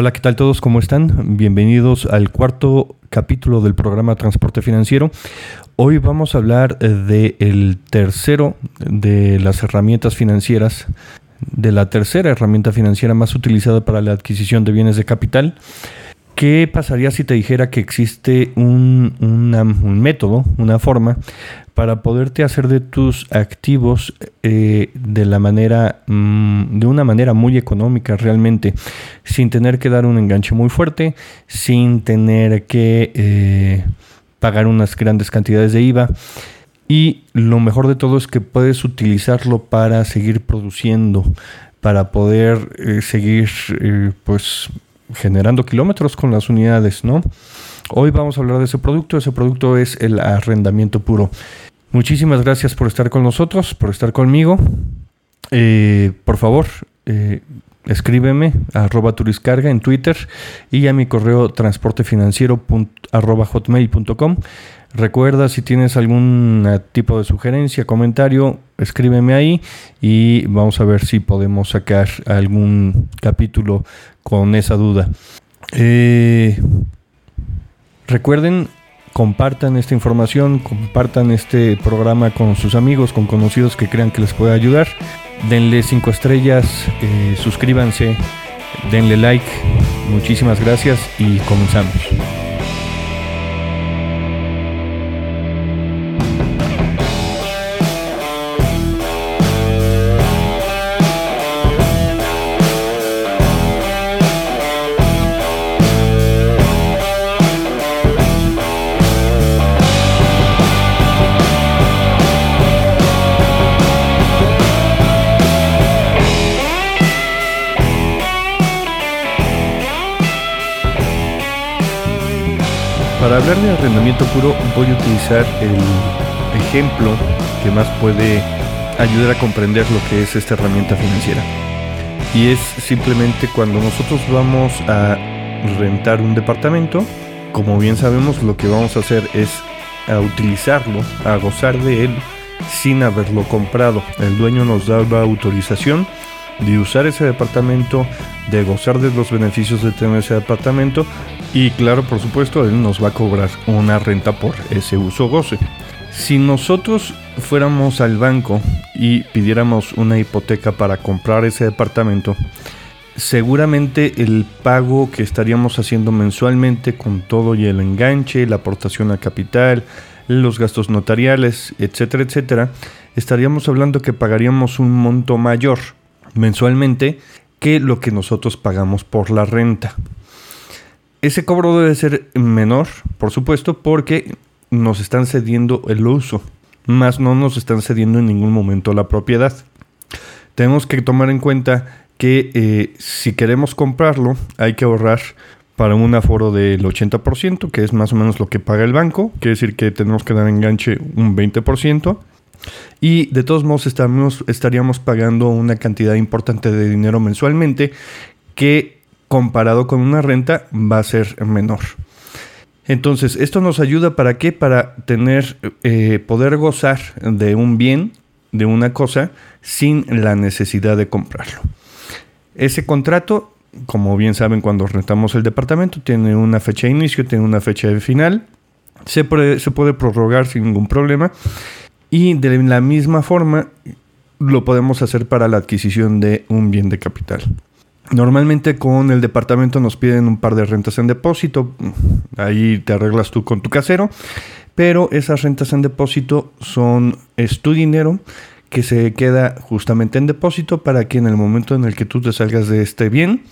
Hola, ¿qué tal todos? ¿Cómo están? Bienvenidos al cuarto capítulo del programa Transporte Financiero. Hoy vamos a hablar del el tercero de las herramientas financieras, de la tercera herramienta financiera más utilizada para la adquisición de bienes de capital. ¿Qué pasaría si te dijera que existe un, un método, una forma para poderte hacer de tus activos eh, de la manera mm, de una manera muy económica realmente sin tener que dar un enganche muy fuerte sin tener que eh, pagar unas grandes cantidades de IVA y lo mejor de todo es que puedes utilizarlo para seguir produciendo para poder eh, seguir pues generando kilómetros con las unidades no Hoy vamos a hablar de ese producto. Ese producto es el arrendamiento puro. Muchísimas gracias por estar con nosotros, por estar conmigo. Eh, por favor, eh, escríbeme a arroba turiscarga en Twitter y a mi correo transportefinanciero hotmail.com. Recuerda si tienes algún tipo de sugerencia, comentario, escríbeme ahí y vamos a ver si podemos sacar algún capítulo con esa duda. Eh, recuerden compartan esta información, compartan este programa con sus amigos, con conocidos que crean que les pueda ayudar. Denle cinco estrellas, eh, suscríbanse, denle like. Muchísimas gracias y comenzamos. Para hablar de arrendamiento puro voy a utilizar el ejemplo que más puede ayudar a comprender lo que es esta herramienta financiera. Y es simplemente cuando nosotros vamos a rentar un departamento, como bien sabemos lo que vamos a hacer es a utilizarlo, a gozar de él sin haberlo comprado. El dueño nos da la autorización de usar ese departamento, de gozar de los beneficios de tener ese departamento y claro, por supuesto, él nos va a cobrar una renta por ese uso goce. Si nosotros fuéramos al banco y pidiéramos una hipoteca para comprar ese departamento, seguramente el pago que estaríamos haciendo mensualmente con todo y el enganche, la aportación a capital, los gastos notariales, etcétera, etcétera, estaríamos hablando que pagaríamos un monto mayor mensualmente que lo que nosotros pagamos por la renta. Ese cobro debe ser menor, por supuesto, porque nos están cediendo el uso, más no nos están cediendo en ningún momento la propiedad. Tenemos que tomar en cuenta que eh, si queremos comprarlo hay que ahorrar para un aforo del 80%, que es más o menos lo que paga el banco, quiere decir que tenemos que dar enganche un 20%. Y de todos modos estaríamos pagando una cantidad importante de dinero mensualmente que comparado con una renta va a ser menor. Entonces, esto nos ayuda para qué? Para tener, eh, poder gozar de un bien, de una cosa, sin la necesidad de comprarlo. Ese contrato, como bien saben cuando rentamos el departamento, tiene una fecha de inicio, tiene una fecha de final, se puede, se puede prorrogar sin ningún problema y de la misma forma lo podemos hacer para la adquisición de un bien de capital. Normalmente con el departamento nos piden un par de rentas en depósito, ahí te arreglas tú con tu casero, pero esas rentas en depósito son, es tu dinero que se queda justamente en depósito para que en el momento en el que tú te salgas de este bien,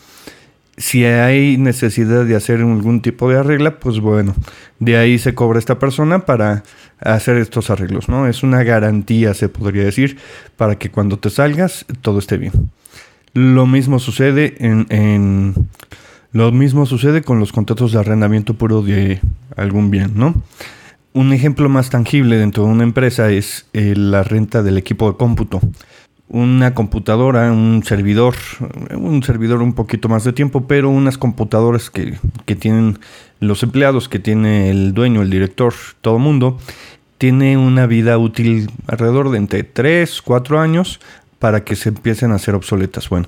si hay necesidad de hacer algún tipo de arregla, pues bueno, de ahí se cobra esta persona para hacer estos arreglos, ¿no? Es una garantía, se podría decir, para que cuando te salgas todo esté bien. Lo mismo sucede en, mismo sucede con los contratos de arrendamiento puro de algún bien, ¿no? Un ejemplo más tangible dentro de una empresa es eh, la renta del equipo de cómputo. Una computadora, un servidor, un servidor un poquito más de tiempo, pero unas computadoras que, que tienen los empleados, que tiene el dueño, el director, todo mundo, tiene una vida útil alrededor de entre 3, 4 años para que se empiecen a hacer obsoletas. Bueno,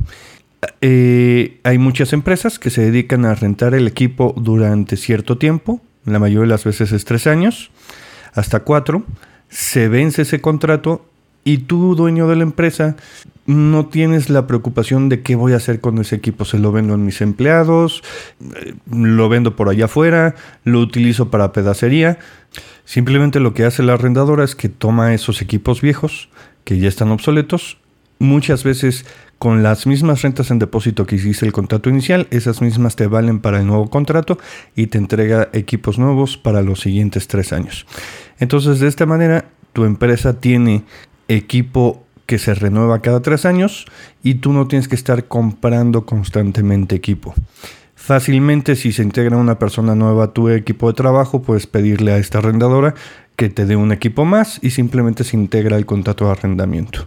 Eh, hay muchas empresas que se dedican a rentar el equipo durante cierto tiempo, la mayoría de las veces es tres años, hasta cuatro, se vence ese contrato y tú, dueño de la empresa, no tienes la preocupación de qué voy a hacer con ese equipo. Se lo vendo a mis empleados, eh, lo vendo por allá afuera, lo utilizo para pedacería. Simplemente lo que hace la arrendadora es que toma esos equipos viejos, que ya están obsoletos, muchas veces con las mismas rentas en depósito que hiciste el contrato inicial, esas mismas te valen para el nuevo contrato y te entrega equipos nuevos para los siguientes tres años. Entonces, de esta manera, tu empresa tiene equipo que se renueva cada tres años y tú no tienes que estar comprando constantemente equipo. Fácilmente si se integra una persona nueva a tu equipo de trabajo, puedes pedirle a esta arrendadora que te dé un equipo más y simplemente se integra el contrato de arrendamiento.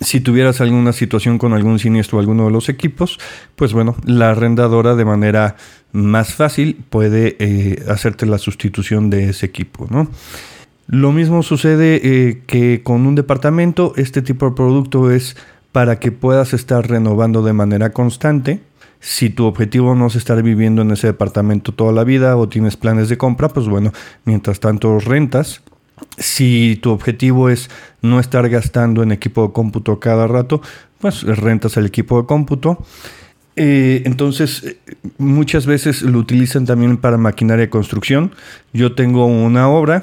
Si tuvieras alguna situación con algún siniestro o alguno de los equipos, pues bueno, la arrendadora de manera más fácil puede eh, hacerte la sustitución de ese equipo, ¿no? Lo mismo sucede eh, que con un departamento, este tipo de producto es para que puedas estar renovando de manera constante. Si tu objetivo no es estar viviendo en ese departamento toda la vida o tienes planes de compra, pues bueno, mientras tanto rentas. Si tu objetivo es no estar gastando en equipo de cómputo cada rato, pues rentas el equipo de cómputo. Eh, entonces, eh, muchas veces lo utilizan también para maquinaria de construcción. Yo tengo una obra,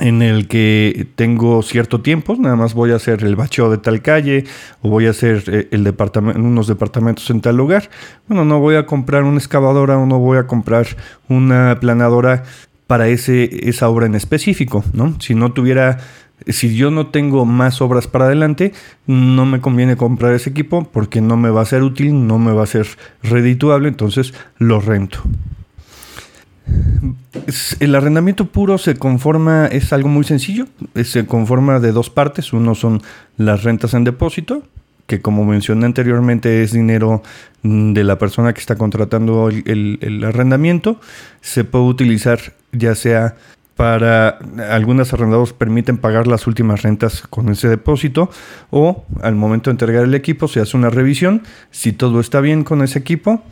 en el que tengo cierto tiempo, nada más voy a hacer el bacheo de tal calle o voy a hacer eh, el departamento, unos departamentos en tal lugar. Bueno, no voy a comprar una excavadora o no voy a comprar una planadora para ese, esa obra en específico, ¿no? Si no tuviera, si yo no tengo más obras para adelante, no me conviene comprar ese equipo porque no me va a ser útil, no me va a ser redituable, entonces lo rento. El arrendamiento puro se conforma, es algo muy sencillo, se conforma de dos partes. Uno son las rentas en depósito, que como mencioné anteriormente es dinero de la persona que está contratando el, arrendamiento. Se puede utilizar ya sea para algunos arrendados permiten pagar las últimas rentas con ese depósito o al momento de entregar el equipo se hace una revisión. Si todo está bien con ese equipo,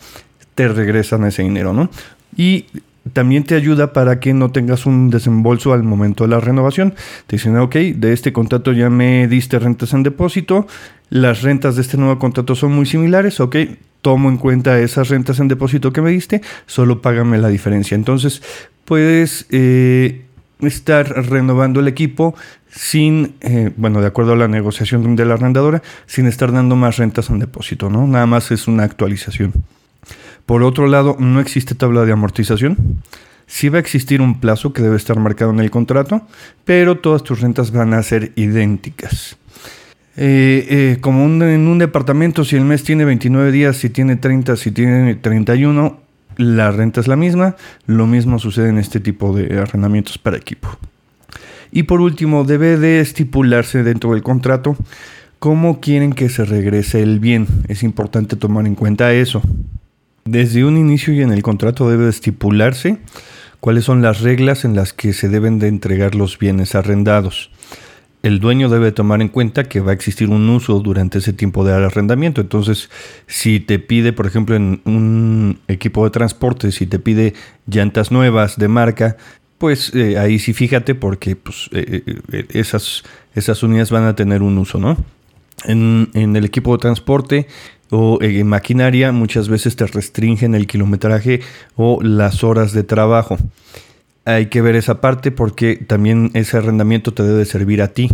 te regresan ese dinero, ¿no? Y también te ayuda para que no tengas un desembolso al momento de la renovación. Te dicen, ok, de este contrato ya me diste rentas en depósito, las rentas de este nuevo contrato son muy similares, ok, tomo en cuenta esas rentas en depósito que me diste, solo págame la diferencia. Entonces, puedes eh, estar renovando el equipo sin, eh, bueno, de acuerdo a la negociación de la arrendadora, sin estar dando más rentas en depósito, ¿no? Nada más es una actualización. Por otro lado, no existe tabla de amortización. Sí va a existir un plazo que debe estar marcado en el contrato, pero todas tus rentas van a ser idénticas. Eh, eh, como en un departamento, si el mes tiene 29 días, si tiene 30, si tiene 31, la renta es la misma. Lo mismo sucede en este tipo de arrendamientos para equipo. Y por último, debe de estipularse dentro del contrato cómo quieren que se regrese el bien. Es importante tomar en cuenta eso. Desde un inicio y en el contrato debe estipularse cuáles son las reglas en las que se deben de entregar los bienes arrendados. El dueño debe tomar en cuenta que va a existir un uso durante ese tiempo de arrendamiento. Entonces, si te pide, por ejemplo, en un equipo de transporte, si te pide llantas nuevas de marca, pues eh, ahí sí fíjate porque pues, eh, eh, esas, esas unidades van a tener un uso, ¿no? En, el equipo de transporte o en maquinaria muchas veces te restringen el kilometraje o las horas de trabajo. Hay que ver esa parte porque también ese arrendamiento te debe servir a ti,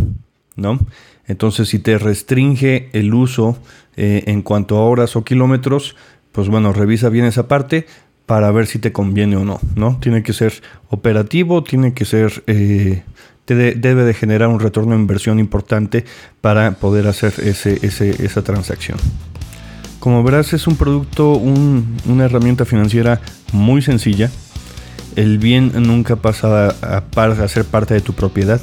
¿no? Entonces, si te restringe el uso eh, en cuanto a horas o kilómetros, pues bueno, revisa bien esa parte para ver si te conviene o no, ¿no? Tiene que ser operativo, tiene que ser eh, debe de generar un retorno de inversión importante para poder hacer ese, esa transacción. Como verás, es un producto, una herramienta financiera muy sencilla. El bien nunca pasa a, ser parte de tu propiedad.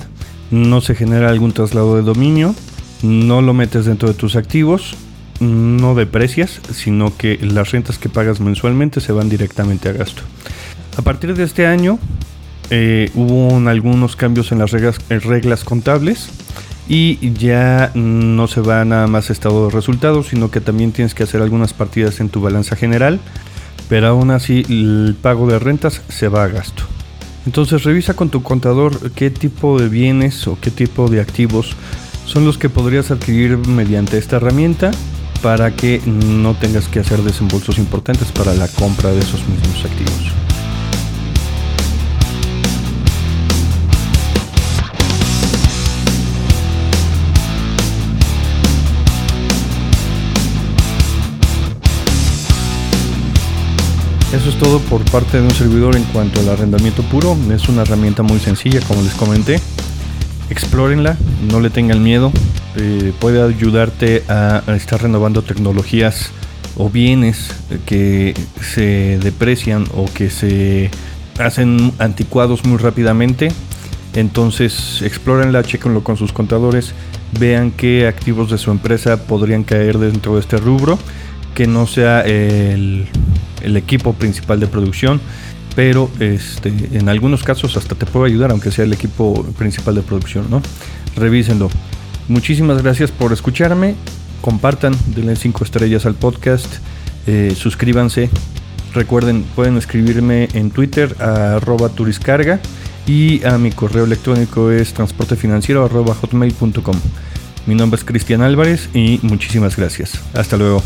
No se genera algún traslado de dominio. No lo metes dentro de tus activos. No deprecias, sino que las rentas que pagas mensualmente se van directamente a gasto. A partir de este año eh, hubo algunos cambios en las reglas, reglas contables y ya no se va nada más estado de resultados, sino que también tienes que hacer algunas partidas en tu balanza general, pero aún así el pago de rentas se va a gasto. Entonces revisa con tu contador qué tipo de bienes o qué tipo de activos son los que podrías adquirir mediante esta herramienta para que no tengas que hacer desembolsos importantes para la compra de esos mismos activos. Eso es todo por parte de un servidor en cuanto al arrendamiento puro. Es una herramienta muy sencilla, como les comenté. Explórenla, no le tengan miedo. Eh, puede ayudarte a, estar renovando tecnologías o bienes que se deprecian o que se hacen anticuados muy rápidamente. Entonces, explórenla, chequenlo con sus contadores, vean qué activos de su empresa podrían caer dentro de este rubro, que no sea el el equipo principal de producción, pero este, en algunos casos hasta te puedo ayudar, aunque sea el equipo principal de producción, ¿no? Revísenlo. Muchísimas gracias por escucharme. Compartan, denle 5 estrellas al podcast, eh, suscríbanse. Recuerden, pueden escribirme en Twitter arroba turiscarga y a mi correo electrónico es transportefinanciero arroba hotmail.com. Mi nombre es Cristian Álvarez y muchísimas gracias. Hasta luego.